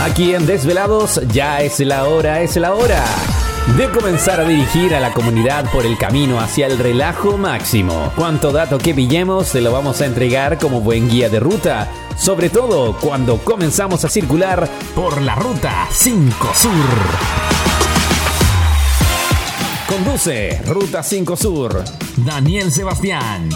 Aquí en Desvelados ya es la hora, es la hora de comenzar a dirigir a la comunidad por el camino hacia el relajo máximo. Cuanto dato que pillemos se lo vamos a entregar como buen guía de ruta, sobre todo cuando comenzamos a circular por la ruta 5 Sur. Conduce Ruta 5 Sur, Daniel Sebastián.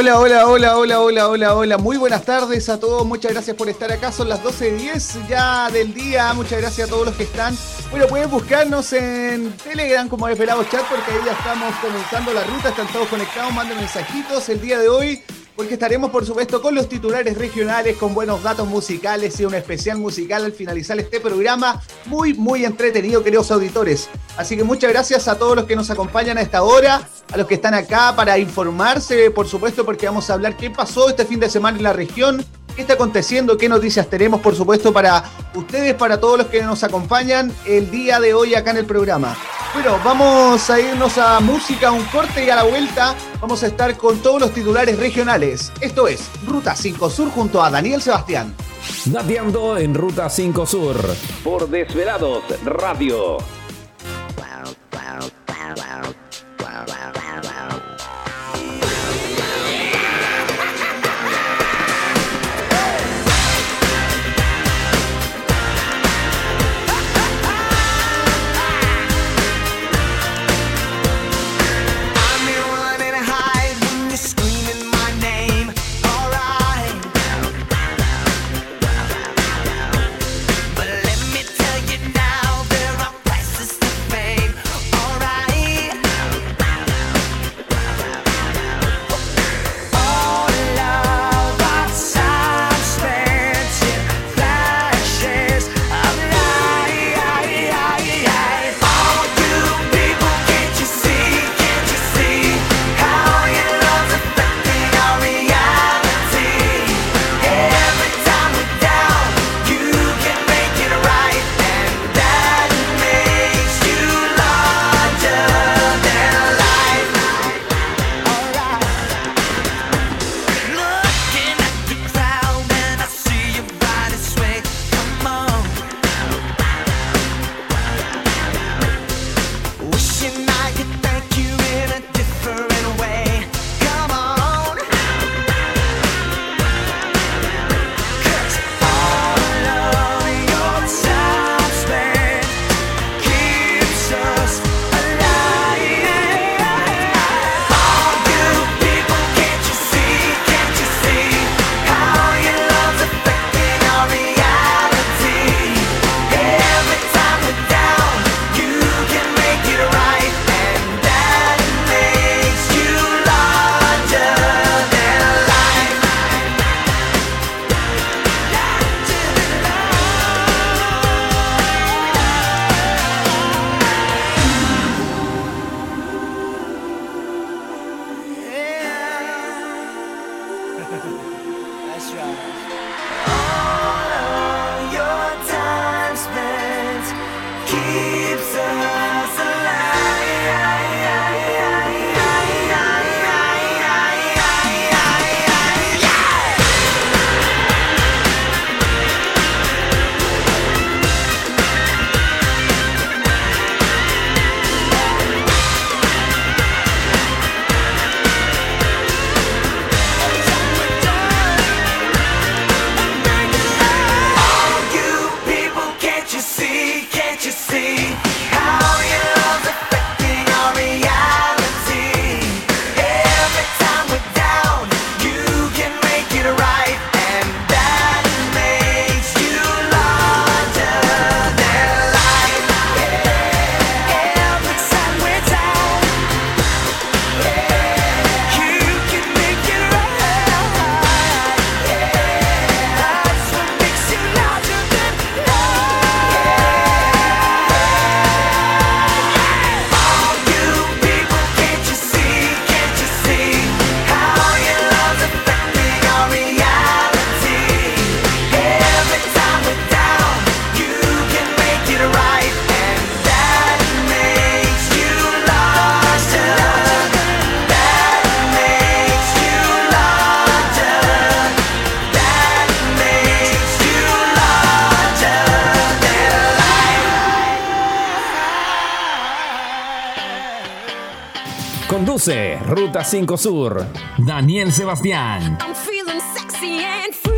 Hola, hola, hola, hola, hola, hola, hola. Muy buenas tardes a todos. Muchas gracias por estar acá. Son las 12.10 ya del día. Muchas gracias a todos los que están. Bueno, pueden buscarnos en Telegram como Desvelados Chat porque ahí ya estamos comenzando la ruta. Están todos conectados. Manden mensajitos el día de hoy porque estaremos por supuesto con los titulares regionales, con buenos datos musicales y un especial musical al finalizar este programa. Muy, muy entretenido, queridos auditores. Así que muchas gracias a todos los que nos acompañan a esta hora, a los que están acá para informarse, por supuesto, porque vamos a hablar qué pasó este fin de semana en la región, qué está aconteciendo, qué noticias tenemos, por supuesto, para ustedes, para todos los que nos acompañan el día de hoy acá en el programa. Bueno, vamos a irnos a música, un corte y a la vuelta vamos a estar con todos los titulares regionales. Esto es Ruta 5 Sur junto a Daniel Sebastián. Dateando en Ruta 5 Sur por Desvelados Radio. Conduce 5 Sur. Daniel Sebastián. I'm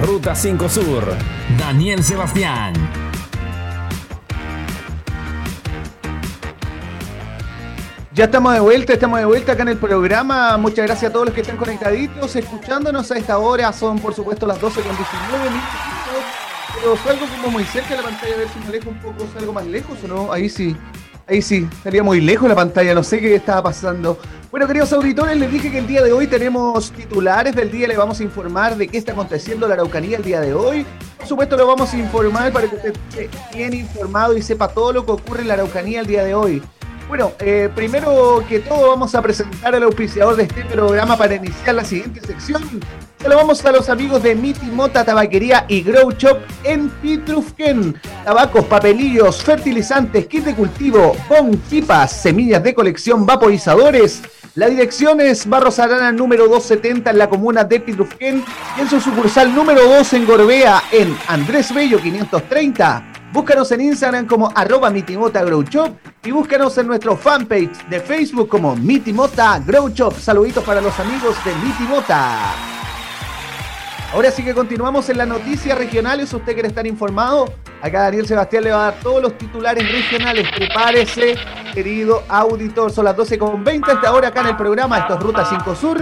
Ruta 5 Sur, Daniel Sebastián. Ya estamos de vuelta, estamos de vuelta acá en el programa. Muchas gracias a todos los que están conectaditos, escuchándonos a esta hora. Son, por supuesto, las 12 con 19 minutos. Pero salgo como muy cerca de la pantalla, a ver si me alejo un poco, salgo más lejos o no. Ahí sí ahí sí, estaría muy lejos la pantalla, no sé qué estaba pasando. Bueno, queridos auditores, les dije que el día de hoy tenemos titulares del día, les vamos a informar de qué está aconteciendo en la Araucanía el día de hoy. Por supuesto, lo vamos a informar para que usted esté bien informado y sepa todo lo que ocurre en la Araucanía el día de hoy. Bueno, eh, primero que todo vamos a presentar al auspiciador de este programa para iniciar la siguiente sección. Vamos a los amigos de Miti Mota Tabaquería y Grow Shop en Pitrufken. Tabacos, papelillos, fertilizantes, kit de cultivo, con pipas, semillas de colección, vaporizadores. La dirección es Barros Arana número 270 en la comuna de Pitrufken y en su sucursal número 2 en Gorbea en Andrés Bello 530. Búscanos en Instagram como arroba mitimota grow shop y búscanos en nuestro fanpage de Facebook como Mitimota Grow Shop. Saluditos para los amigos de Mitimota. Ahora sí que continuamos en las noticias regionales. ¿Usted quiere estar informado? Acá Daniel Sebastián le va a dar todos los titulares regionales. Prepárese, querido auditor. Son las 12.20 esta hora acá en el programa. Esto es Ruta 5 Sur.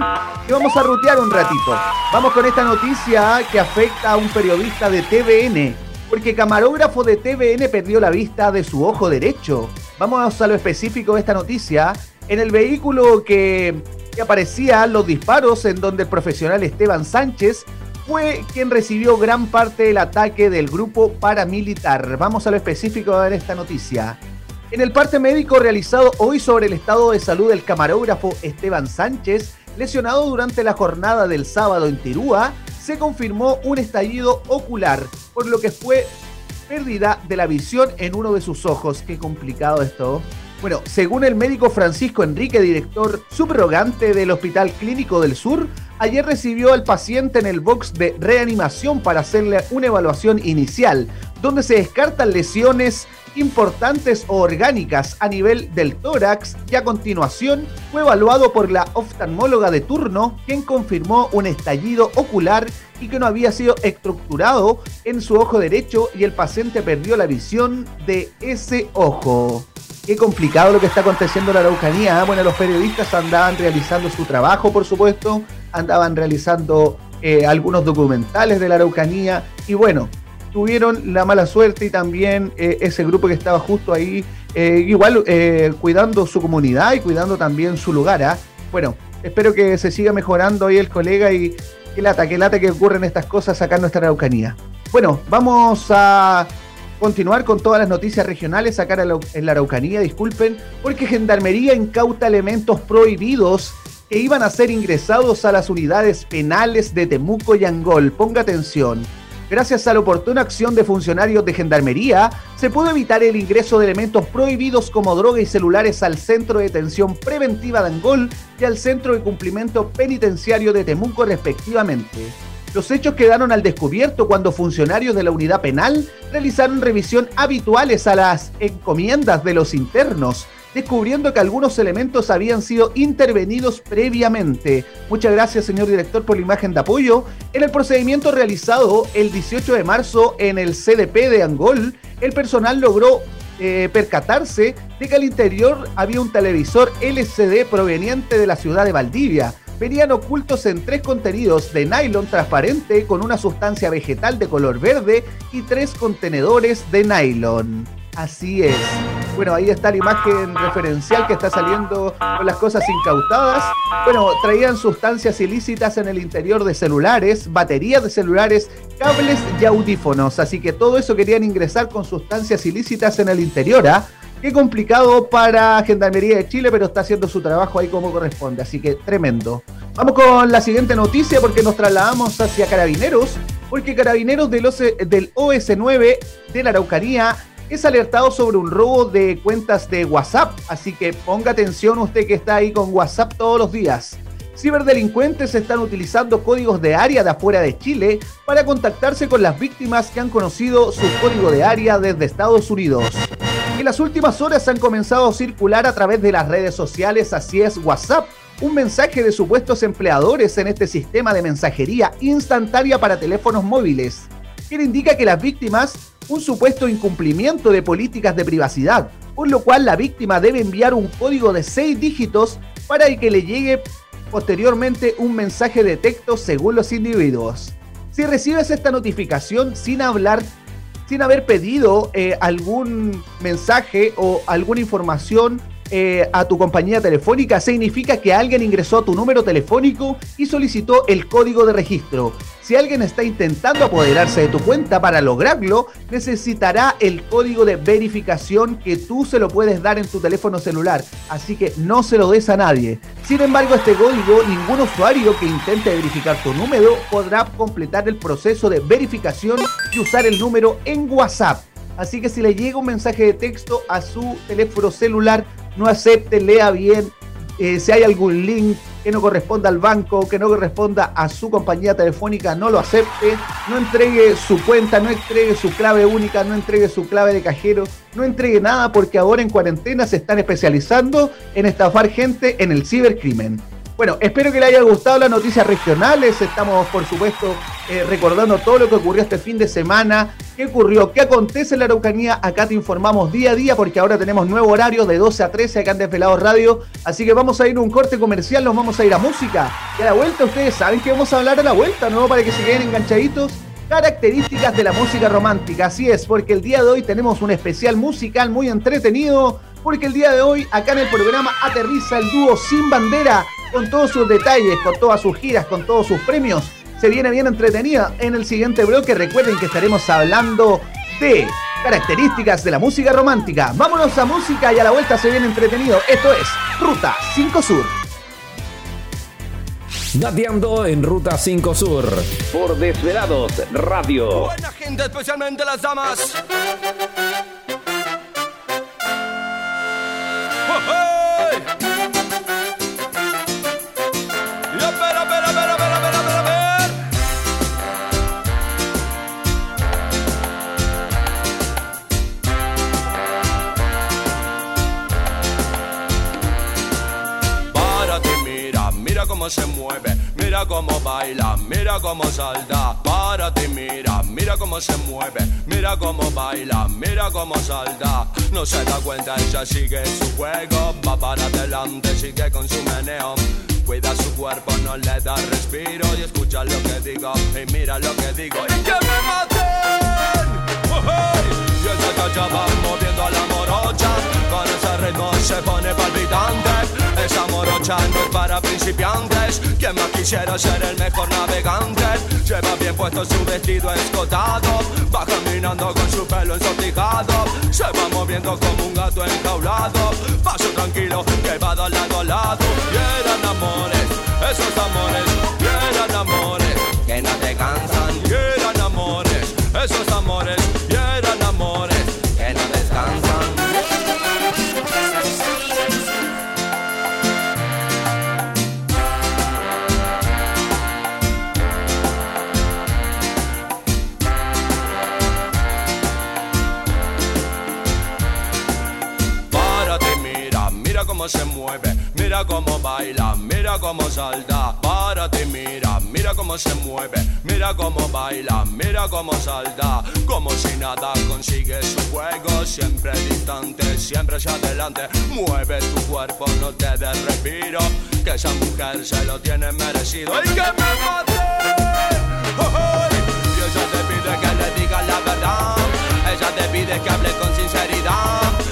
Y vamos a rutear un ratito. Vamos con esta noticia que afecta a un periodista de TVN. Porque camarógrafo de TVN perdió la vista de su ojo derecho. Vamos a lo específico de esta noticia. En el vehículo que, que los disparos en donde el profesional Esteban Sánchez fue quien recibió gran parte del ataque del grupo paramilitar. Vamos a lo específico de esta noticia. En el parte médico realizado hoy sobre el estado de salud del camarógrafo Esteban Sánchez, lesionado durante la jornada del sábado en Tirúa, se confirmó un estallido ocular, por lo que fue pérdida de la visión en uno de sus ojos. Qué complicado esto. Bueno, según el médico Francisco Enrique, director subrogante del Hospital Clínico del Sur, ayer recibió al paciente en el box de reanimación para hacerle una evaluación inicial, donde se descartan lesiones importantes o orgánicas a nivel del tórax y a continuación fue evaluado por la oftalmóloga de turno, quien confirmó un estallido ocular y que no había sido estructurado en su ojo derecho y el paciente perdió la visión de ese ojo. Qué complicado lo que está aconteciendo en la Araucanía. ¿eh? Bueno, los periodistas andaban realizando su trabajo, por supuesto, andaban realizando eh, algunos documentales de la Araucanía y bueno, tuvieron la mala suerte y también eh, ese grupo que estaba justo ahí, eh, igual cuidando su comunidad y cuidando también su lugar. ¿ah? Bueno, espero que se siga mejorando ahí el colega y que lata, que lata que ocurren estas cosas acá en nuestra Araucanía. Bueno, vamos a continuar con todas las noticias regionales acá en la Araucanía, disculpen, porque Gendarmería incauta elementos prohibidos que iban a ser ingresados a las unidades penales de Temuco y Angol. Ponga atención. Gracias a la oportuna acción de funcionarios de Gendarmería, se pudo evitar el ingreso de elementos prohibidos como droga y celulares al Centro de Detención Preventiva de Angol y al Centro de Cumplimiento Penitenciario de Temuco respectivamente. Los hechos quedaron al descubierto cuando funcionarios de la unidad penal realizaron revisión habituales a las encomiendas de los internos, descubriendo que algunos elementos habían sido intervenidos previamente. Muchas gracias, señor director, por la imagen de apoyo. En el procedimiento realizado el 18 de marzo en el CDP de Angol, el personal logró eh, percatarse de que al interior había un televisor LCD proveniente de la ciudad de Valdivia. Venían ocultos en tres contenidos de nylon transparente con una sustancia vegetal de color verde y tres contenedores de nylon. Así es. Bueno, ahí está la imagen referencial que está saliendo con las cosas incautadas. Bueno, traían sustancias ilícitas en el interior de celulares, baterías de celulares, cables y audífonos. Así que todo eso querían ingresar con sustancias ilícitas en el interior. ¿ah? Qué complicado para Gendarmería de Chile, pero está haciendo su trabajo ahí como corresponde. Así que tremendo. Vamos con la siguiente noticia porque nos trasladamos hacia Carabineros. Porque Carabineros del, del OS9 de la Araucanía es alertado sobre un robo de cuentas de WhatsApp. Así que ponga atención usted que está ahí con WhatsApp todos los días. Ciberdelincuentes están utilizando códigos de área de afuera de Chile para contactarse con las víctimas que han conocido su código de área desde Estados Unidos. En las últimas horas han comenzado a circular a través de las redes sociales, así es WhatsApp, un mensaje de supuestos empleadores en este sistema de mensajería instantánea para teléfonos móviles, que indica que las víctimas un supuesto incumplimiento de políticas de privacidad, por lo cual la víctima debe enviar un código de 6 dígitos para que le llegue posteriormente un mensaje de texto según los individuos. Si recibes esta notificación sin hablar, sin haber pedido eh, algún mensaje o alguna información eh, a tu compañía telefónica, significa que alguien ingresó a tu número telefónico y solicitó el código de registro. Si alguien está intentando apoderarse de tu cuenta para lograrlo, necesitará el código de verificación que tú se lo puedes dar en tu teléfono celular. Así que no se lo des a nadie. Sin embargo, este código, ningún usuario que intente verificar tu número podrá completar el proceso de verificación y usar el número en WhatsApp. Así que si le llega un mensaje de texto a su teléfono celular, no acepte, lea bien, Eh, si hay algún link que no corresponda al banco, que no corresponda a su compañía telefónica, no lo acepte, no entregue su cuenta, no entregue su clave única, no entregue su clave de cajero, no entregue nada porque ahora en cuarentena se están especializando en estafar gente en el cibercrimen. Bueno, espero que le haya gustado las noticias regionales. Estamos, por supuesto, eh, recordando todo lo que ocurrió este fin de semana. ¿Qué ocurrió? ¿Qué acontece en la Araucanía? Acá te informamos día a día porque ahora tenemos nuevo horario de 12 a 13 acá en Desvelados Radio. Así que vamos a ir a un corte comercial, nos vamos a ir a música. Y a la vuelta, ustedes saben que vamos a hablar a la vuelta, ¿no? Para que se queden enganchaditos. Características de la música romántica. Así es, porque el día de hoy tenemos un especial musical muy entretenido. Porque el día de hoy, acá en el programa, aterriza el dúo Sin Bandera con todos sus detalles, con todas sus giras, con todos sus premios. Se viene bien entretenida. En el siguiente bloque recuerden que estaremos hablando de características de la música romántica. Vámonos a música y a la vuelta se viene entretenido. Esto es Ruta 5 Sur. Dateando en Ruta 5 Sur. Por Desvelados Radio. Buena gente, especialmente las damas. Se mueve, mira cómo baila, mira cómo salta. Párate, mira, mira cómo se mueve, mira cómo baila, mira cómo salta. No se da cuenta, ella sigue su juego, va para adelante, sigue con su meneo. Cuida su cuerpo, no le da respiro y escucha lo que digo y mira lo que digo y que me maten. Oh, hey. Y esa chacha va moviendo a la morocha Con ese ritmo se pone palpitante Esa morocha no es para principiantes. Quien más quisiera ser el mejor navegante. Lleva bien puesto su vestido escotado. Va caminando con su pelo ensortijado Se va moviendo como un gato enjaulado. Paso tranquilo que va de lado a lado. Y eran amores, esos amores. Y eran amores. Que no te cansan. Y eran amores, esos amores se mueve, mira cómo baila, mira cómo salta. Párate, mira, mira cómo se mueve, mira cómo baila, mira cómo salta. Como si nada consigue su juego, siempre distante, siempre hacia adelante. Mueve tu cuerpo, no te des respiro, que esa mujer se lo tiene merecido. ¡Y que me maten! ¡Oh, oh! Y ella te pide que le digas la verdad, ella te pide que hable con sinceridad.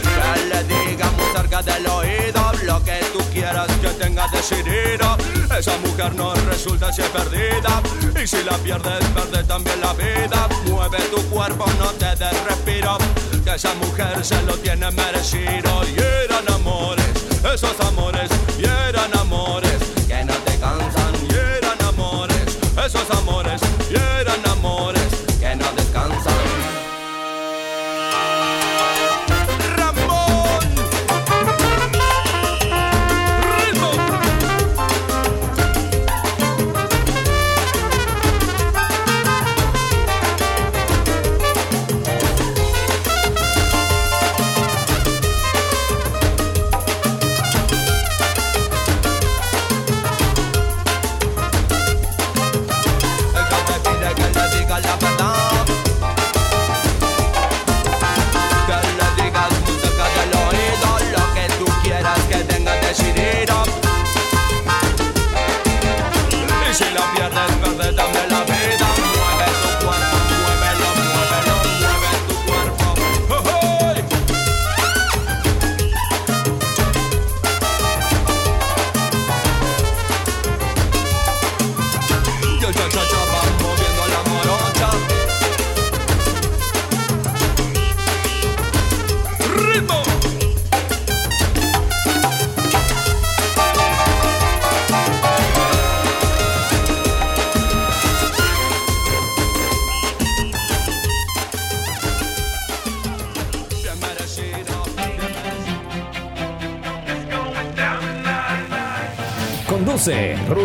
Esa mujer no resulta si es perdida. Y si la pierdes, pierde también la vida. Mueve tu cuerpo, no te des respiro. Que esa mujer se lo tiene merecido. Y eran amores, esos amores, y eran amores que no te cansan. Y eran amores, esos amores, y eran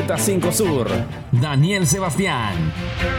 Ruta 5 Sur. Daniel Sebastián.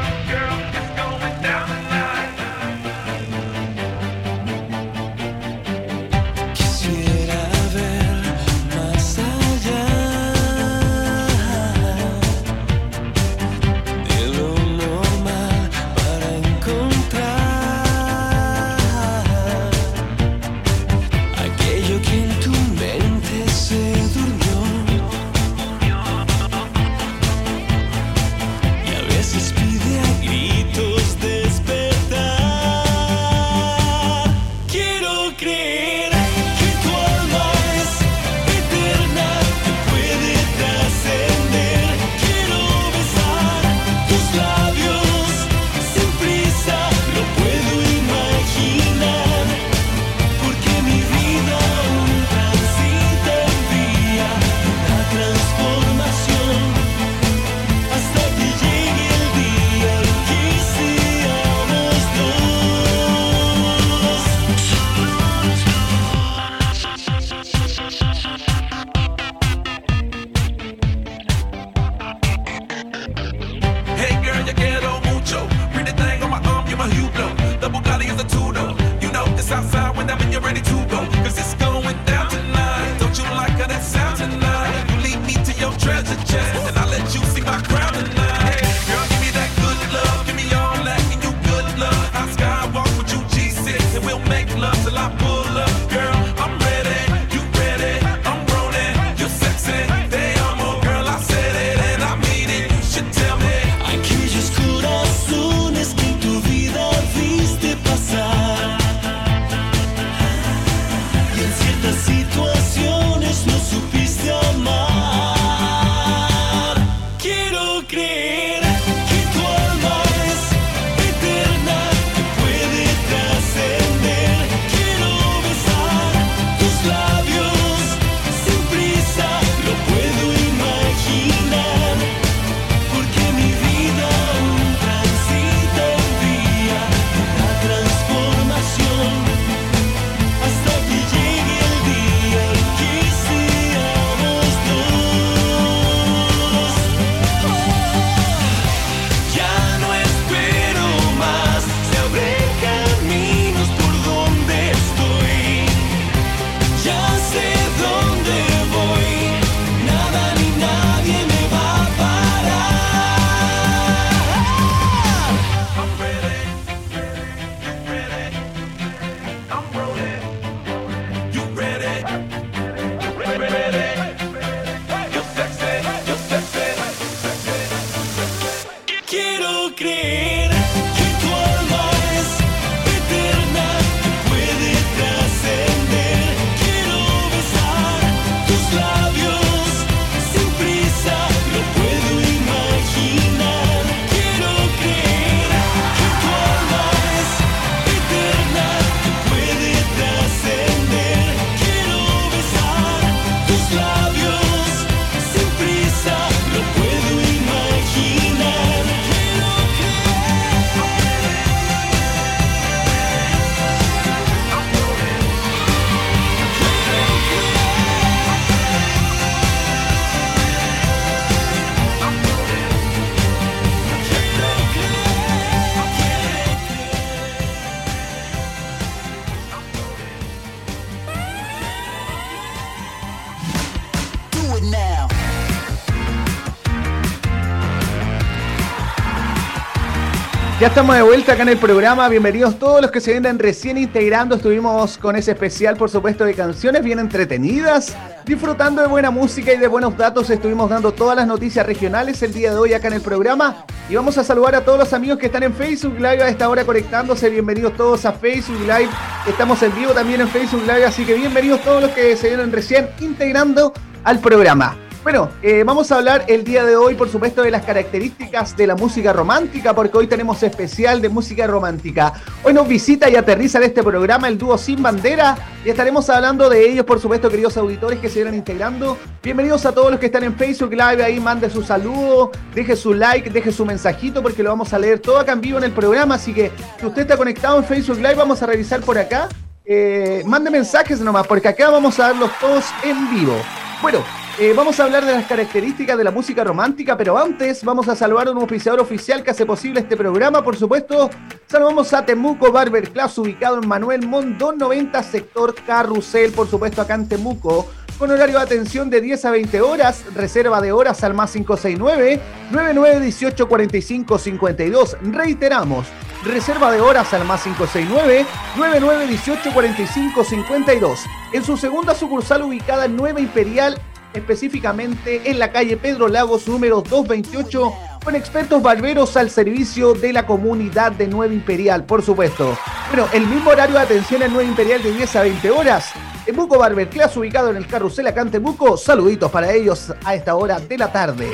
Ya estamos de vuelta acá en el programa. Bienvenidos todos los que se vienen recién integrando. Estuvimos con ese especial, por supuesto, de canciones bien entretenidas, disfrutando de buena música y de buenos datos. Estuvimos dando todas las noticias regionales el día de hoy acá en el programa. Y vamos a saludar a todos los amigos que están en Facebook Live a esta hora conectándose. Bienvenidos todos a Facebook Live. Estamos en vivo también en Facebook Live, así que bienvenidos todos los que se vienen recién integrando al programa. Bueno, eh, vamos a hablar el día de hoy, por supuesto, de las características de la música romántica, porque hoy tenemos especial de música romántica. Hoy nos visita y aterriza en este programa el dúo Sin Bandera y estaremos hablando de ellos, por supuesto, queridos auditores que se irán integrando. Bienvenidos a todos los que están en Facebook Live, ahí mande su saludo, deje su like, deje su mensajito, porque lo vamos a leer todo acá en vivo en el programa. Así que si usted está conectado en Facebook Live, vamos a revisar por acá. Eh, mande mensajes nomás, porque acá vamos a darlos todos en vivo. Bueno, Eh, vamos a hablar de las características de la música romántica, pero antes vamos a saludar a un oficiador oficial que hace posible este programa. Por supuesto, saludamos a Temuco Barber Class, ubicado en Manuel Mondón 90, sector Carrusel, por supuesto, acá en Temuco. Con horario de atención de 10 a 20 horas, reserva de horas al más 569 9918 45 52. Reiteramos, reserva de horas al más 569 9918 45 52. En su segunda sucursal ubicada en Nueva Imperial, específicamente en la calle Pedro Lagos número 228, con expertos barberos al servicio de la comunidad de Nueva Imperial, por supuesto. Bueno, el mismo horario de atención en Nueva Imperial de 10 a 20 horas. Temuco Barber Class, ubicado en el carrusel acá en Temuco. Saluditos para ellos a esta hora de la tarde.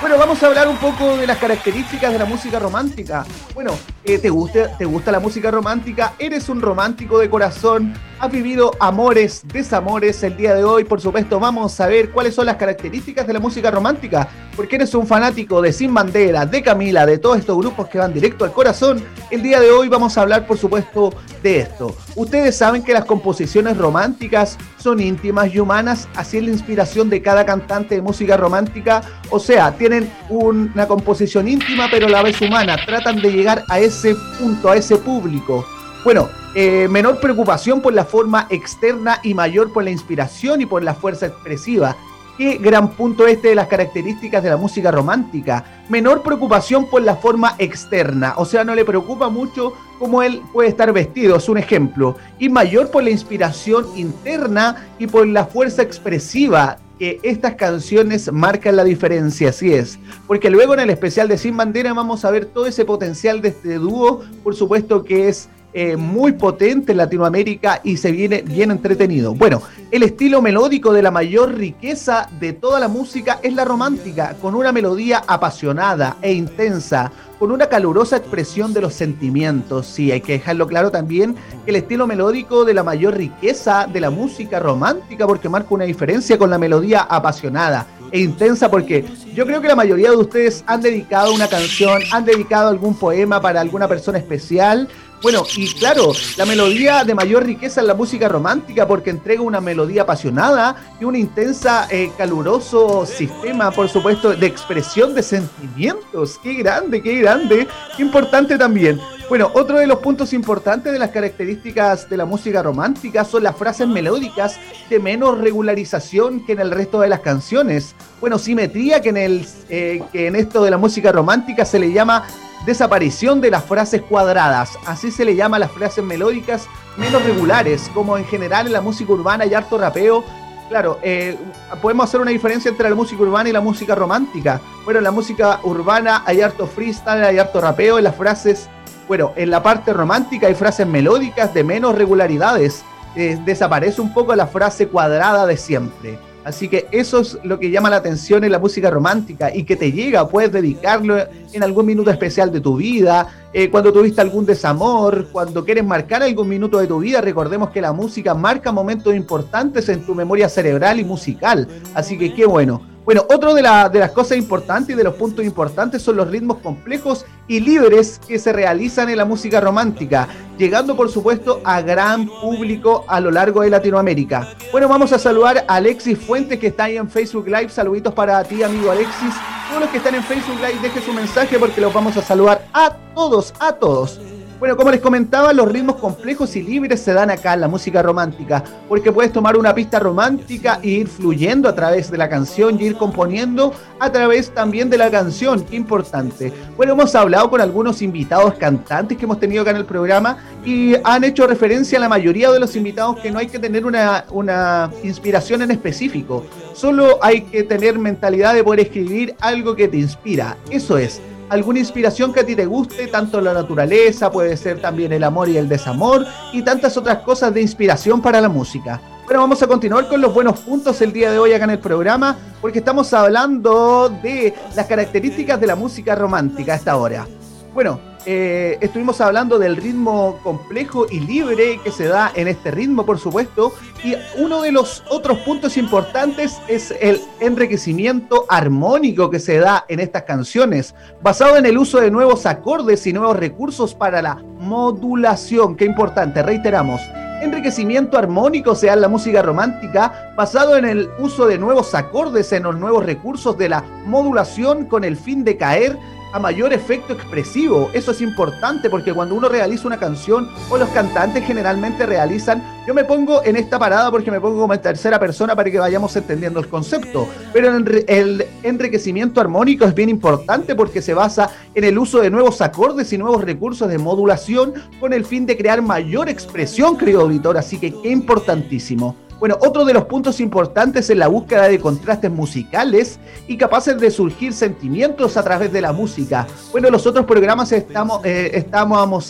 Bueno, vamos a hablar un poco de las características de la música romántica. Bueno, ¿te, gusta, ¿te gusta la música romántica? ¿Eres un romántico de corazón? ¿Has vivido amores, desamores el día de hoy? Por supuesto, vamos a ver cuáles son las características de la música romántica. Porque eres un fanático de Sin Bandera, de Camila, de todos estos grupos que van directo al corazón. El día de hoy vamos a hablar, por supuesto, de esto. Ustedes saben que las composiciones románticas son íntimas y humanas, así es la inspiración de cada cantante de música romántica. O sea, tienen un- una composición íntima pero a la vez humana. Tratan de llegar a ese punto, a ese público. Bueno, eh, menor preocupación por la forma externa y mayor por la inspiración y por la fuerza expresiva. Qué gran punto este de las características de la música romántica. Menor preocupación por la forma externa, o sea, no le preocupa mucho cómo él puede estar vestido, es un ejemplo. Y mayor por la inspiración interna y por la fuerza expresiva que estas canciones marcan la diferencia, así es. Porque luego en el especial de Sin Bandera vamos a ver todo ese potencial de este dúo, por supuesto que es eh, muy potente en Latinoamérica y se viene bien entretenido. Bueno, el estilo melódico de la mayor riqueza de toda la música es la romántica, con una melodía apasionada e intensa, con una calurosa expresión de los sentimientos. Sí, hay que dejarlo claro también el estilo melódico de la mayor riqueza de la música romántica, porque marca una diferencia con la melodía apasionada e intensa, porque yo creo que la mayoría de ustedes han dedicado una canción, han dedicado algún poema para alguna persona especial. Bueno, y claro, la melodía de mayor riqueza es la música romántica porque entrega una melodía apasionada y un intensa, eh, caluroso sistema, por supuesto, de expresión de sentimientos. Qué grande, qué grande, qué importante también. Bueno, otro de los puntos importantes de las características de la música romántica son las frases melódicas de menos regularización que en el resto de las canciones. Bueno, simetría que en, el, eh, que en esto de la música romántica se le llama desaparición de las frases cuadradas. Así se le llama a las frases melódicas menos regulares, como en general en la música urbana y harto rapeo. Claro, eh, podemos hacer una diferencia entre la música urbana y la música romántica. Bueno, en la música urbana hay harto freestyle, hay harto rapeo, en las frases, bueno, en la parte romántica hay frases melódicas de menos regularidades. Eh, desaparece un poco la frase cuadrada de siempre. Así que eso es lo que llama la atención en la música romántica y que te llega, puedes dedicarlo en algún minuto especial de tu vida, eh, cuando tuviste algún desamor, cuando quieres marcar algún minuto de tu vida, recordemos que la música marca momentos importantes en tu memoria cerebral y musical. Así que qué bueno. Bueno, otro de, la- de las cosas importantes y de los puntos importantes son los ritmos complejos y libres que se realizan en la música romántica, llegando por supuesto a gran público a lo largo de Latinoamérica. Bueno, vamos a saludar a Alexis Fuentes que está ahí en Facebook Live. Saluditos para ti, amigo Alexis. Todos los que están en Facebook Live, dejen su mensaje porque los vamos a saludar a todos, a todos. Bueno, como les comentaba, los ritmos complejos y libres se dan acá en la música romántica, porque puedes tomar una pista romántica e ir fluyendo a través de la canción y ir componiendo a través también de la canción, qué importante. Bueno, hemos hablado con algunos invitados cantantes que hemos tenido acá en el programa y han hecho referencia a la mayoría de los invitados que no hay que tener una, una inspiración en específico, solo hay que tener mentalidad de poder escribir algo que te inspira, eso es alguna inspiración que a ti te guste, tanto la naturaleza, puede ser también el amor y el desamor, y tantas otras cosas de inspiración para la música. Bueno, vamos a continuar con los buenos puntos el día de hoy acá en el programa, porque estamos hablando de las características de la música romántica a esta hora. Bueno, eh, estuvimos hablando del ritmo complejo y libre que se da en este ritmo, por supuesto, y uno de los otros puntos importantes es el enriquecimiento armónico que se da en estas canciones, basado en el uso de nuevos acordes y nuevos recursos para la modulación. Qué importante, reiteramos, enriquecimiento armónico, o sea, la música romántica, basado en el uso de nuevos acordes, en los nuevos recursos de la modulación con el fin de caer a mayor efecto expresivo. Eso es importante porque cuando uno realiza una canción o los cantantes generalmente realizan, yo me pongo en esta parada porque me pongo como en tercera persona para que vayamos entendiendo el concepto, pero el, enri- el enriquecimiento armónico es bien importante porque se basa en el uso de nuevos acordes y nuevos recursos de modulación con el fin de crear mayor expresión, querido auditor, así que qué importantísimo. Bueno, otro de los puntos importantes es la búsqueda de contrastes musicales y capaces de surgir sentimientos a través de la música. Bueno, en los otros programas estamos, eh,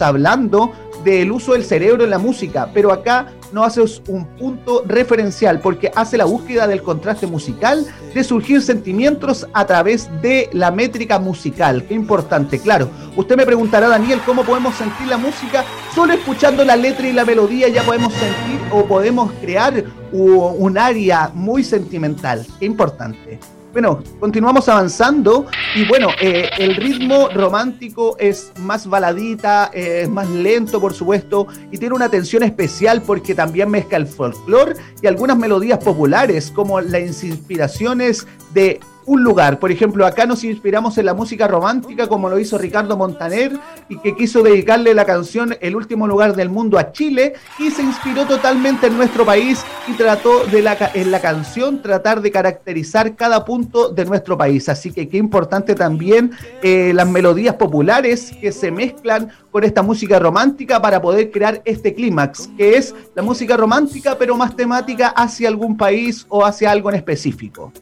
hablando del uso del cerebro en la música, pero acá no hace un punto referencial porque hace la búsqueda del contraste musical, de surgir sentimientos a través de la métrica musical. Qué importante, claro. Usted me preguntará, Daniel, ¿cómo podemos sentir la música? Solo escuchando la letra y la melodía ya podemos sentir o podemos crear un área muy sentimental. Qué importante. Bueno, continuamos avanzando y bueno, eh, el ritmo romántico es más baladita, es más lento por supuesto y tiene una atención especial porque también mezcla el folclore y algunas melodías populares como las inspiraciones de un lugar. Por ejemplo, acá nos inspiramos en la música romántica como lo hizo Ricardo Montaner y que quiso dedicarle la canción El último lugar del mundo a Chile y se inspiró totalmente en nuestro país y trató de la, en la canción tratar de caracterizar cada punto de nuestro país. Así que qué importante también eh, las melodías populares que se mezclan con esta música romántica para poder crear este clímax, que es la música romántica pero más temática hacia algún país o hacia algo en específico.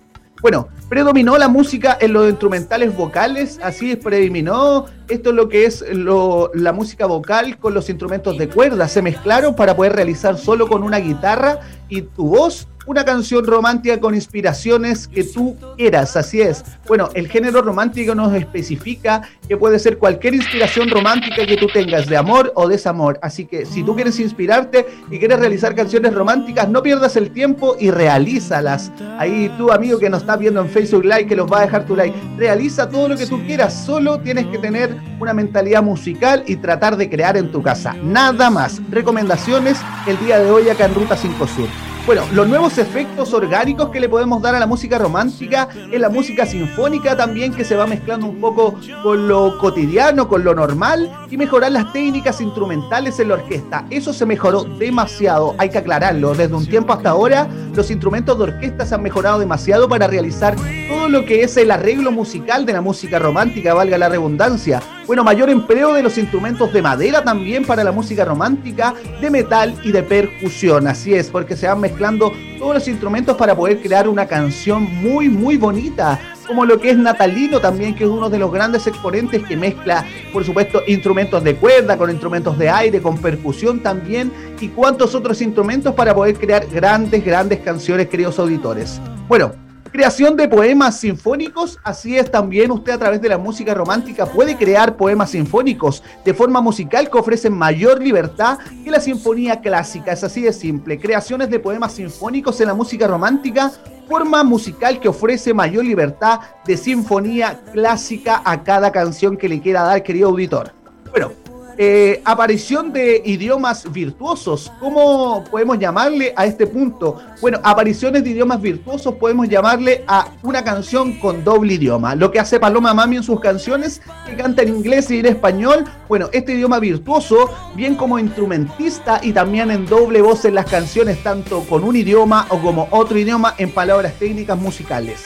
Bueno, predominó la música en los instrumentales vocales, así es, predominó. Esto es lo que es lo- la música vocal con los instrumentos de cuerda, se mezclaron para poder realizar solo con una guitarra y tu voz una canción romántica con inspiraciones que tú quieras, así es. Bueno, el género romántico nos especifica que puede ser cualquier inspiración romántica que tú tengas, de amor o desamor. Así que si tú quieres inspirarte y quieres realizar canciones románticas, no pierdas el tiempo y realízalas. Ahí tú, amigo que nos está viendo en Facebook Live, que los va a dejar tu like, realiza todo lo que tú quieras, solo tienes que tener una mentalidad musical y tratar de crear en tu casa. Nada más. Recomendaciones el día de hoy acá en Ruta 5 Sur. Bueno, los nuevos efectos orgánicos que le podemos dar a la música romántica es la música sinfónica también que se va mezclando un poco con lo cotidiano, con lo normal y mejorar las técnicas instrumentales en la orquesta. Eso se mejoró demasiado, hay que aclararlo. Desde un tiempo hasta ahora los instrumentos de orquesta se han mejorado demasiado para realizar todo lo que es el arreglo musical de la música romántica, valga la redundancia. Bueno, mayor empleo de los instrumentos de madera también para la música romántica, de metal y de percusión. Así es, porque se van mezclando todos los instrumentos para poder crear una canción muy, muy bonita. Como lo que es Natalino también, que es uno de los grandes exponentes que mezcla, por supuesto, instrumentos de cuerda con instrumentos de aire, con percusión también, y cuantos otros instrumentos para poder crear grandes, grandes canciones, queridos auditores. Bueno, Creación de poemas sinfónicos, así es también usted a través de la música romántica puede crear poemas sinfónicos de forma musical que ofrecen mayor libertad que la sinfonía clásica, es así de simple. Creaciones de poemas sinfónicos en la música romántica, forma musical que ofrece mayor libertad de sinfonía clásica a cada canción que le quiera dar, querido auditor. Bueno, eh, aparición de idiomas virtuosos. ¿Cómo podemos llamarle a este punto? Bueno, apariciones de idiomas virtuosos podemos llamarle a una canción con doble idioma. Lo que hace Paloma Mami en sus canciones, que canta en inglés y en español. Bueno, este idioma virtuoso, bien como instrumentista y también en doble voz en las canciones, tanto con un idioma o como otro idioma en palabras técnicas musicales.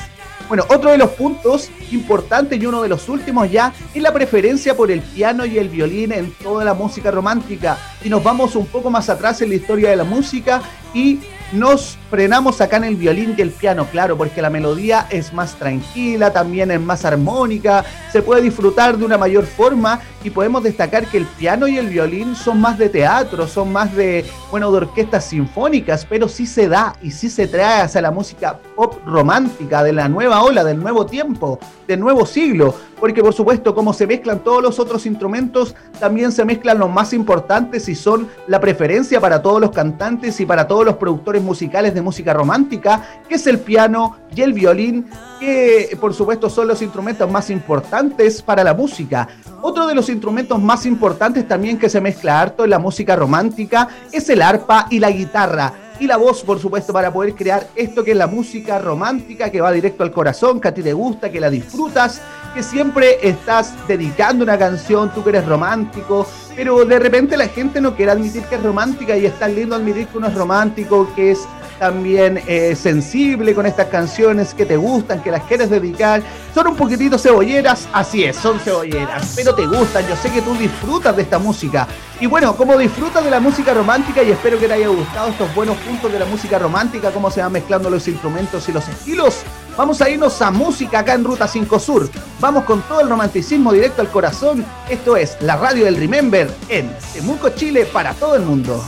Bueno, otro de los puntos importantes y uno de los últimos ya es la preferencia por el piano y el violín en toda la música romántica. Y nos vamos un poco más atrás en la historia de la música y nos frenamos acá en el violín y el piano, claro, porque la melodía es más tranquila, también es más armónica, se puede disfrutar de una mayor forma y podemos destacar que el piano y el violín son más de teatro, son más de, bueno, de orquestas sinfónicas, pero sí se da y sí se trae hacia la música pop romántica de la nueva ola, del nuevo tiempo, del nuevo siglo, porque por supuesto como se mezclan todos los otros instrumentos, también se mezclan los más importantes y son la preferencia para todos los cantantes y para todos los productores musicales de música romántica, que es el piano y el violín, que por supuesto son los instrumentos más importantes para la música. Otro de los instrumentos más importantes también que se mezcla harto en la música romántica es el arpa y la guitarra. Y la voz, por supuesto, para poder crear esto que es la música romántica, que va directo al corazón, que a ti te gusta, que la disfrutas, que siempre estás dedicando una canción, tú que eres romántico, pero de repente la gente no quiere admitir que es romántica y es tan lindo admitir que uno es romántico, que es también eh, sensible con estas canciones que te gustan, que las quieres dedicar. Son un poquitito cebolleras, así es, son cebolleras, pero te gustan. Yo sé que tú disfrutas de esta música. Y bueno, como disfrutas de la música romántica, y espero que te haya gustado estos buenos puntos de la música romántica, cómo se van mezclando los instrumentos y los estilos. Vamos a irnos a música acá en Ruta 5 Sur. Vamos con todo el romanticismo directo al corazón. Esto es la radio del Remember en Temuco, Chile, para todo el mundo.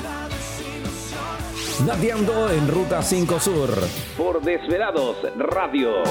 Dateando en Ruta 5 Sur por Desvelados Radio.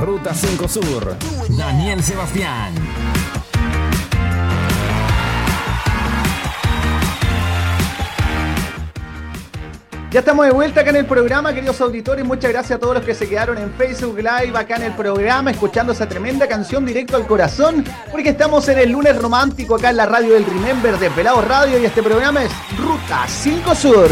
Ruta 5 Sur, Daniel Sebastián. Ya estamos de vuelta acá en el programa, queridos auditores. Muchas gracias a todos los que se quedaron en Facebook Live acá en el programa, escuchando esa tremenda canción directo al corazón, porque estamos en el lunes romántico acá en la radio del Remember de Pelado Radio y este programa es Ruta 5 Sur.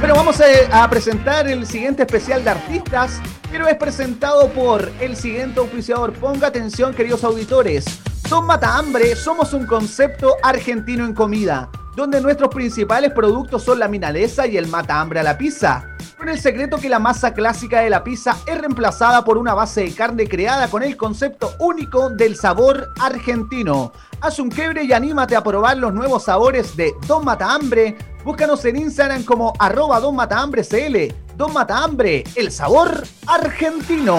Pero vamos a presentar el siguiente especial de artistas pero es presentado por el siguiente auspiciador. Ponga atención, queridos auditores. Don Mata Hambre somos un concepto argentino en comida, donde nuestros principales productos son la milanesa y el mata hambre a la pizza. El secreto que la masa clásica de la pizza es reemplazada por una base de carne creada con el concepto único del sabor argentino. Haz un quebre y anímate a probar los nuevos sabores de Don Mata Hambre. Búscanos en Instagram como arroba Don Mata Hambre CL. Don Mata Hambre, el sabor argentino.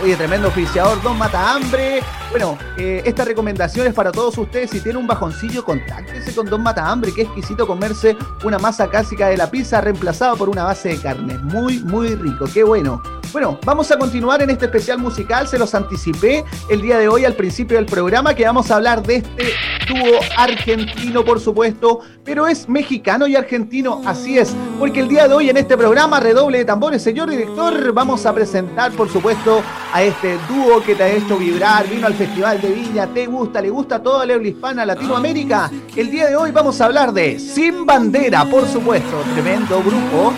Oye, tremendo oficiador, Don Mata Hambre. Bueno, eh, esta recomendación es para todos ustedes. Si tienen un bajoncillo, contáctese con Don Mata Hambre. Qué exquisito comerse una masa clásica de la pizza reemplazada por una base de carne. Muy, muy rico. Qué bueno. Bueno, vamos a continuar en este especial musical. Se los anticipé el día de hoy al principio del programa que vamos a hablar de este dúo argentino, por supuesto, pero es mexicano y argentino. Así es, porque el día de hoy en este programa, redoble de tambores, señor director, vamos a presentar, por supuesto, a este dúo que te ha hecho vibrar. Vino al Festival de Viña, te gusta, le gusta toda la hispana, Latinoamérica. El día de hoy vamos a hablar de Sin Bandera, por supuesto, tremendo grupo.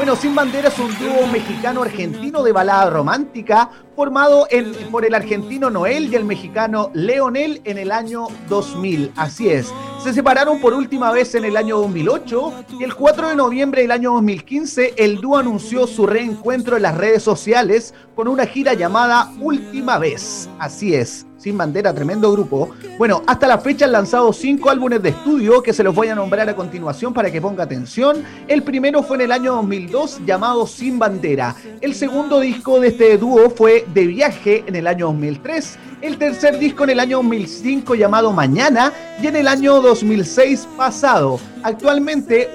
Bueno, Sin Bandera es un dúo mexicano-argentino de balada romántica formado por el argentino Noel y el mexicano Leonel en el año 2000. Así es. Se separaron por última vez en el año 2008 y el 4 de noviembre del año 2015 el dúo anunció su reencuentro en las redes sociales con una gira llamada Última Vez. Así es. Sin Bandera, tremendo grupo. Bueno, hasta la fecha han lanzado cinco álbumes de estudio que se los voy a nombrar a continuación para que ponga atención. El primero fue en el año 2002 llamado Sin Bandera. El segundo disco de este dúo fue De Viaje en el año 2003. El tercer disco en el año 2005 llamado Mañana y en el año 2006 Pasado. Actualmente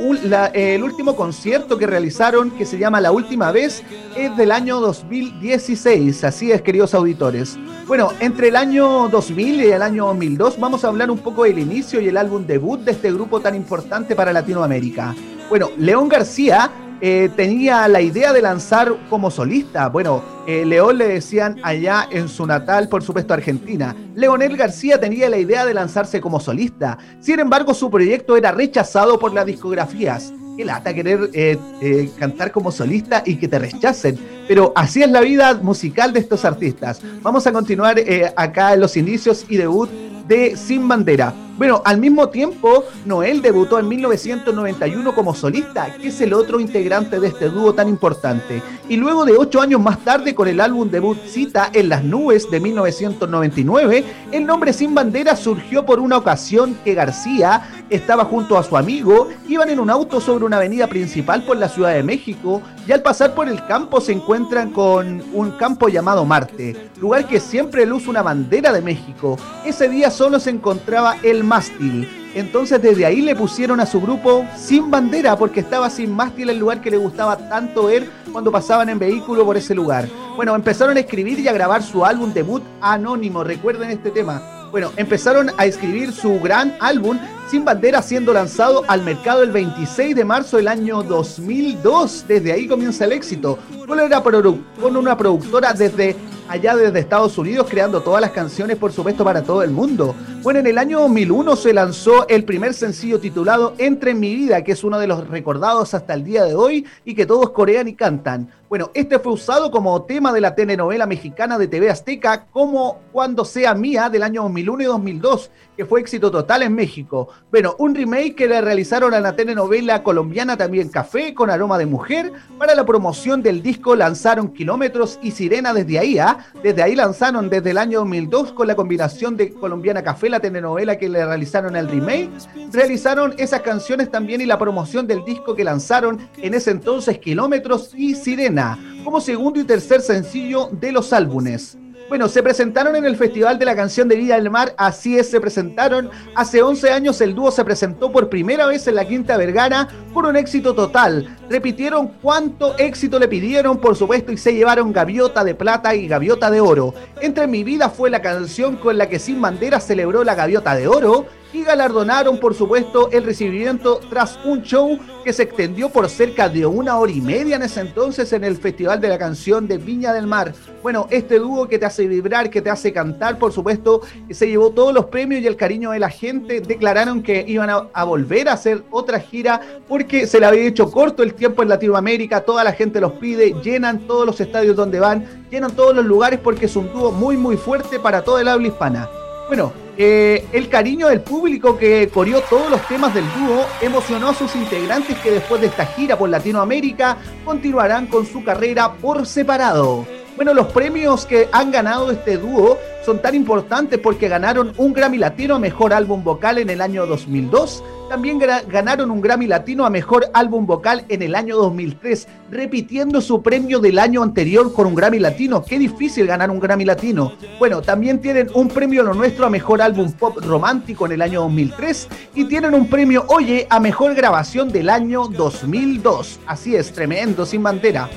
el último concierto que realizaron que se llama La Última Vez es del año 2016. Así es, queridos auditores. Bueno, entre el año 2000 y el año 2002 vamos a hablar un poco del inicio y el álbum debut de este grupo tan importante para Latinoamérica. Bueno, León García eh, tenía la idea de lanzar como solista. Bueno, eh, León le decían allá en su natal, por supuesto, Argentina. Leonel García tenía la idea de lanzarse como solista. Sin embargo, su proyecto era rechazado por las discografías. Qué lata querer eh, eh, cantar como solista y que te rechacen. Pero así es la vida musical de estos artistas. Vamos a continuar eh, acá en los inicios y debut de Sin Bandera. Bueno, al mismo tiempo, Noel debutó en 1991 como solista, que es el otro integrante de este dúo tan importante. Y luego de ocho años más tarde, con el álbum debut Cita en las Nubes de 1999, el nombre Sin Bandera surgió por una ocasión que García estaba junto a su amigo, iban en un auto sobre una avenida principal por la Ciudad de México y al pasar por el campo se encuentran con un campo llamado Marte, lugar que siempre luce una bandera de México. Ese día solo se encontraba el mástil. Entonces desde ahí le pusieron a su grupo Sin Bandera porque estaba sin mástil el lugar que le gustaba tanto ver cuando pasaban en vehículo por ese lugar. Bueno, empezaron a escribir y a grabar su álbum debut anónimo, recuerden este tema. Bueno, empezaron a escribir su gran álbum Sin Bandera siendo lanzado al mercado el 26 de marzo del año 2002. Desde ahí comienza el éxito. Una, produ- con una productora desde allá desde Estados Unidos creando todas las canciones por supuesto para todo el mundo. Bueno, en el año 2001 se lanzó el primer sencillo titulado Entre en mi vida, que es uno de los recordados hasta el día de hoy y que todos corean y cantan. Bueno, este fue usado como tema de la telenovela mexicana de TV Azteca como Cuando sea mía del año 2001 y 2002, que fue éxito total en México. Bueno, un remake que le realizaron a la telenovela colombiana también Café con aroma de mujer. Para la promoción del disco lanzaron Kilómetros y Sirena desde ahí, ¿ah? Desde ahí lanzaron desde el año 2002 con la combinación de Colombiana Café, la telenovela que le realizaron el remake. Realizaron esas canciones también y la promoción del disco que lanzaron en ese entonces Kilómetros y Sirena, como segundo y tercer sencillo de los álbumes. Bueno, se presentaron en el Festival de la Canción de Vida del Mar, así es, se presentaron. Hace 11 años el dúo se presentó por primera vez en la Quinta Vergara por un éxito total. Repitieron cuánto éxito le pidieron, por supuesto, y se llevaron Gaviota de Plata y Gaviota de Oro. Entre mi vida fue la canción con la que Sin Bandera celebró la Gaviota de Oro y galardonaron, por supuesto, el recibimiento tras un show que se extendió por cerca de una hora y media en ese entonces en el Festival de la Canción de Viña del Mar. Bueno, este dúo que te hace vibrar, que te hace cantar, por supuesto, se llevó todos los premios y el cariño de la gente. Declararon que iban a, volver a hacer otra gira porque se le había hecho corto el tiempo en Latinoamérica, toda la gente los pide, llenan todos los estadios donde van, llenan todos los lugares porque es un dúo muy muy fuerte para toda el habla hispana. Bueno, eh, el cariño del público que coreó todos los temas del dúo emocionó a sus integrantes que después de esta gira por Latinoamérica continuarán con su carrera por separado. Bueno, los premios que han ganado este dúo son tan importantes porque ganaron un Grammy Latino a Mejor Álbum Vocal en el año 2002, también ganaron un Grammy Latino a Mejor Álbum Vocal en el año 2003, repitiendo su premio del año anterior con un Grammy Latino. Qué difícil ganar un Grammy Latino. Bueno, también tienen un premio Lo Nuestro a Mejor Álbum Pop Romántico en el año 2003 y tienen un premio Oye a Mejor Grabación del año 2002. Así es, tremendo, sin bandera.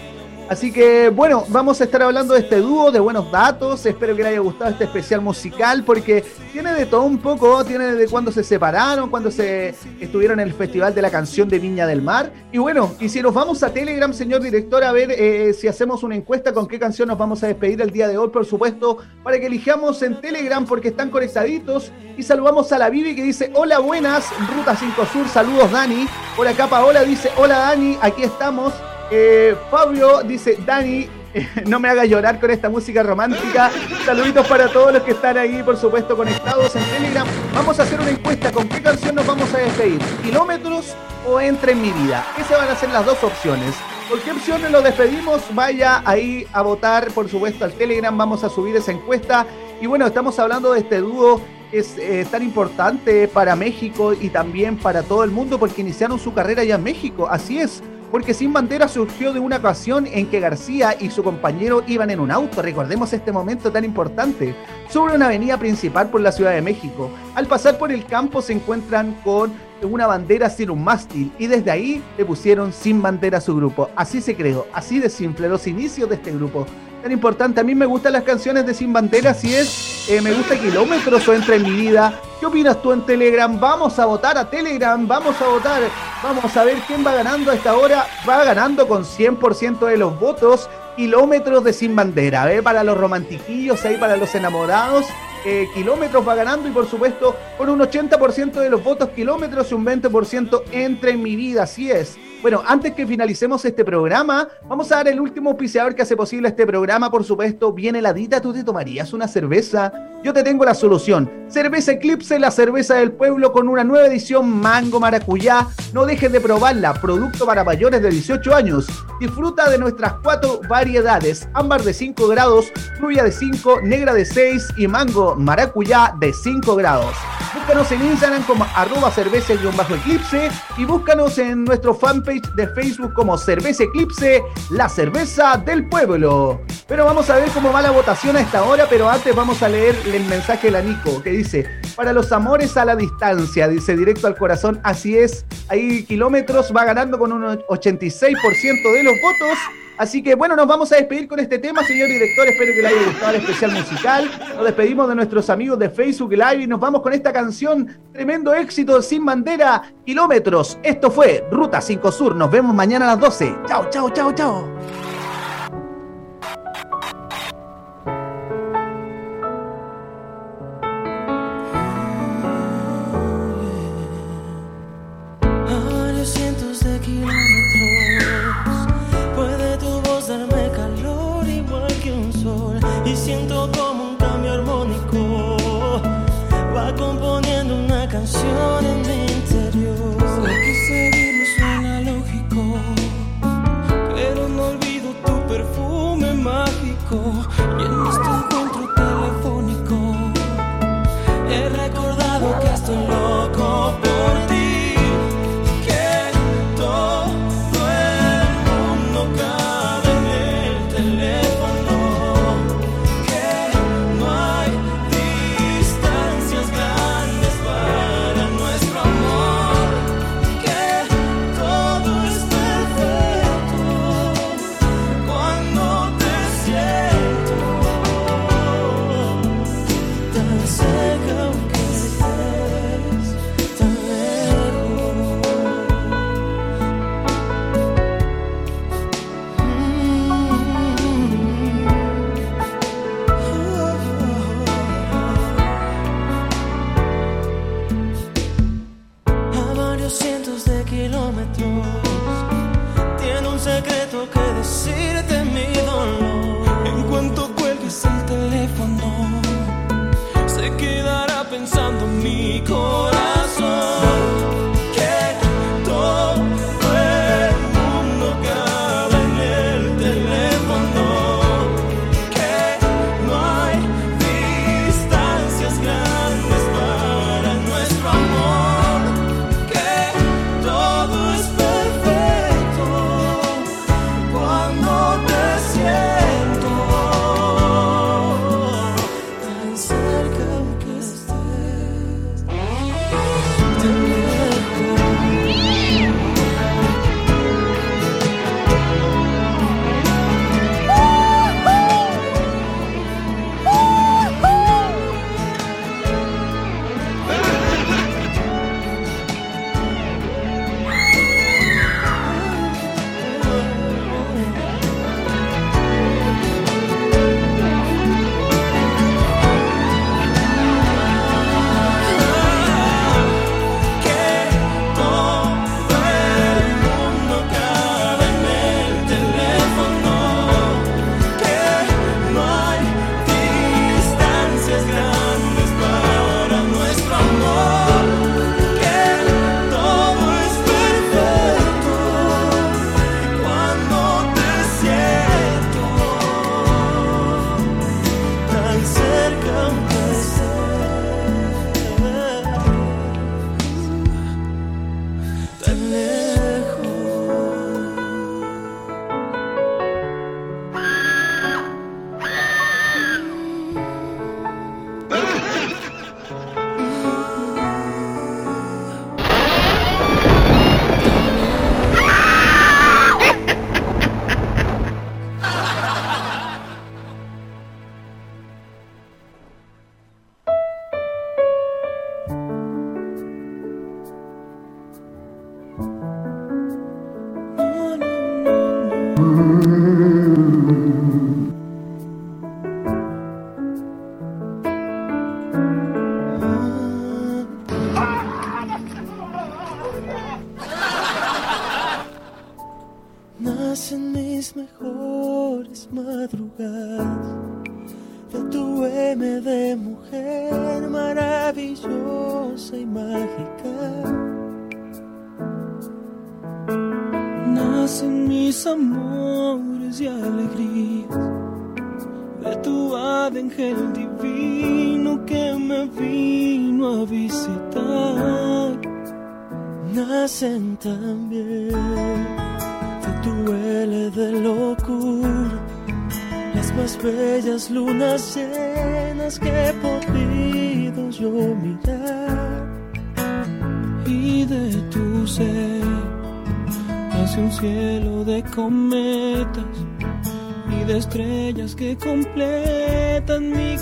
Así que bueno, vamos a estar hablando de este dúo, de buenos datos. Espero que les haya gustado este especial musical porque tiene de todo un poco, tiene de cuando se separaron, cuando se estuvieron en el Festival de la Canción de Viña del Mar. Y bueno, y si nos vamos a Telegram, señor director, a ver eh, si hacemos una encuesta con qué canción nos vamos a despedir el día de hoy, por supuesto, para que elijamos en Telegram porque están conectaditos. Y saludamos a la Vivi que dice, hola buenas, Ruta 5 Sur, saludos Dani. Por acá Paola dice, hola Dani, aquí estamos. Eh, Fabio dice, Dani, no me haga llorar con esta música romántica. Saluditos para todos los que están ahí, por supuesto, conectados en Telegram. Vamos a hacer una encuesta con qué canción nos vamos a despedir. ¿Kilómetros o Entre en mi vida? Esas van a ser las dos opciones. ¿Por qué opciones lo despedimos? Vaya ahí a votar, por supuesto, al Telegram. Vamos a subir esa encuesta. Y bueno, estamos hablando de este dúo que es eh, tan importante para México y también para todo el mundo porque iniciaron su carrera ya en México. Así es. Porque Sin Bandera surgió de una ocasión en que García y su compañero iban en un auto, recordemos este momento tan importante, sobre una avenida principal por la Ciudad de México. Al pasar por el campo se encuentran con una bandera sin un mástil y desde ahí le pusieron Sin Bandera a su grupo. Así se creó, así de simple, los inicios de este grupo. Tan importante, a mí me gustan las canciones de Sin Bandera, si es eh, Me gusta Kilómetros o Entra en mi vida. ¿Qué opinas tú en Telegram? Vamos a votar a Telegram, vamos a votar. Vamos a ver quién va ganando a esta hora. Va ganando con 100% de los votos. Kilómetros de Sin Bandera, ¿eh? Para los romantiquillos, ahí para los enamorados. eh, kilómetros va ganando y por supuesto con un 80% de los votos kilómetros y un 20% entre en mi vida, así es. Bueno, antes que finalicemos este programa, vamos a dar el último auspiciador que hace posible este programa, por supuesto, bien heladita, ¿tú te tomarías una cerveza? Yo te tengo la solución. Cerveza Eclipse, la cerveza del pueblo con una nueva edición Mango Maracuyá. No dejes de probarla, producto para mayores de 18 años. Disfruta de nuestras cuatro variedades, ámbar de 5 grados, rubia de 5, negra de 6 y mango maracuyá de 5 grados. Búscanos en Instagram como arroba cerveza-eclipse y búscanos en nuestro fanpage de Facebook como Cerveza Eclipse, la cerveza del pueblo. Pero vamos a ver cómo va la votación a esta hora, pero antes vamos a leer el mensaje de la Nico que dice, para los amores a la distancia, dice directo al corazón, así es, ahí kilómetros va ganando con un 86% de los votos. Así que bueno, nos vamos a despedir con este tema, señor director. Espero que le haya gustado el especial musical. Nos despedimos de nuestros amigos de Facebook Live y nos vamos con esta canción. Tremendo éxito sin bandera, kilómetros. Esto fue Ruta 5 Sur. Nos vemos mañana a las 12. Chao, chao, chao, chao.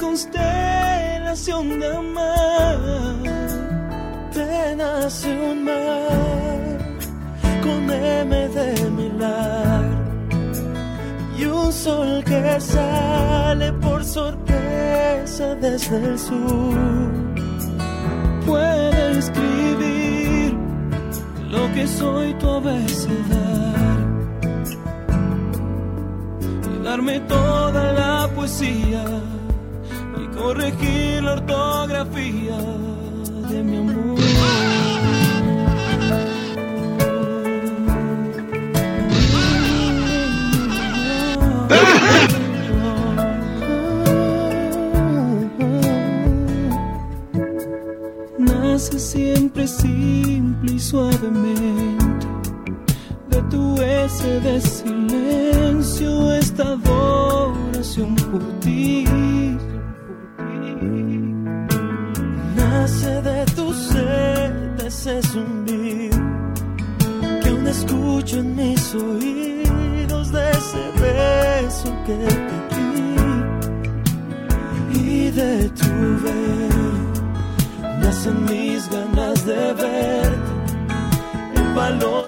Constelación de amar te nace un mar con M de milagro y un sol que sale por sorpresa desde el sur. Puede escribir lo que soy tu abecedario y darme toda la poesía corregir la ortografía de mi amor. Nace siempre simple y suavemente de tu S de silencio esta adoración por ti. Ese zumbido que aún escucho en mis oídos de ese beso que te di y de tu ver nacen mis ganas de verte el valor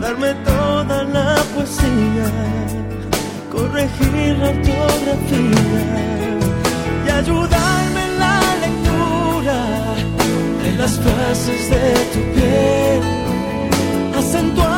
darme toda la poesía, corregir la ortografía y ayudarme en la lectura de las frases de tu piel. Acentuarme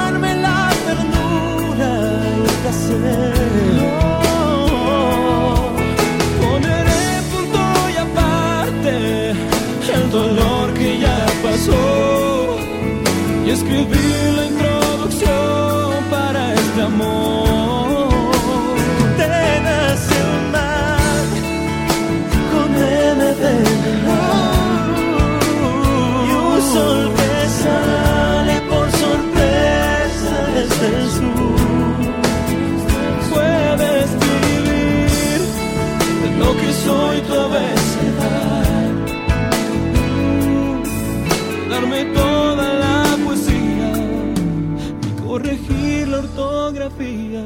soy tu darme toda la poesía y corregir la ortografía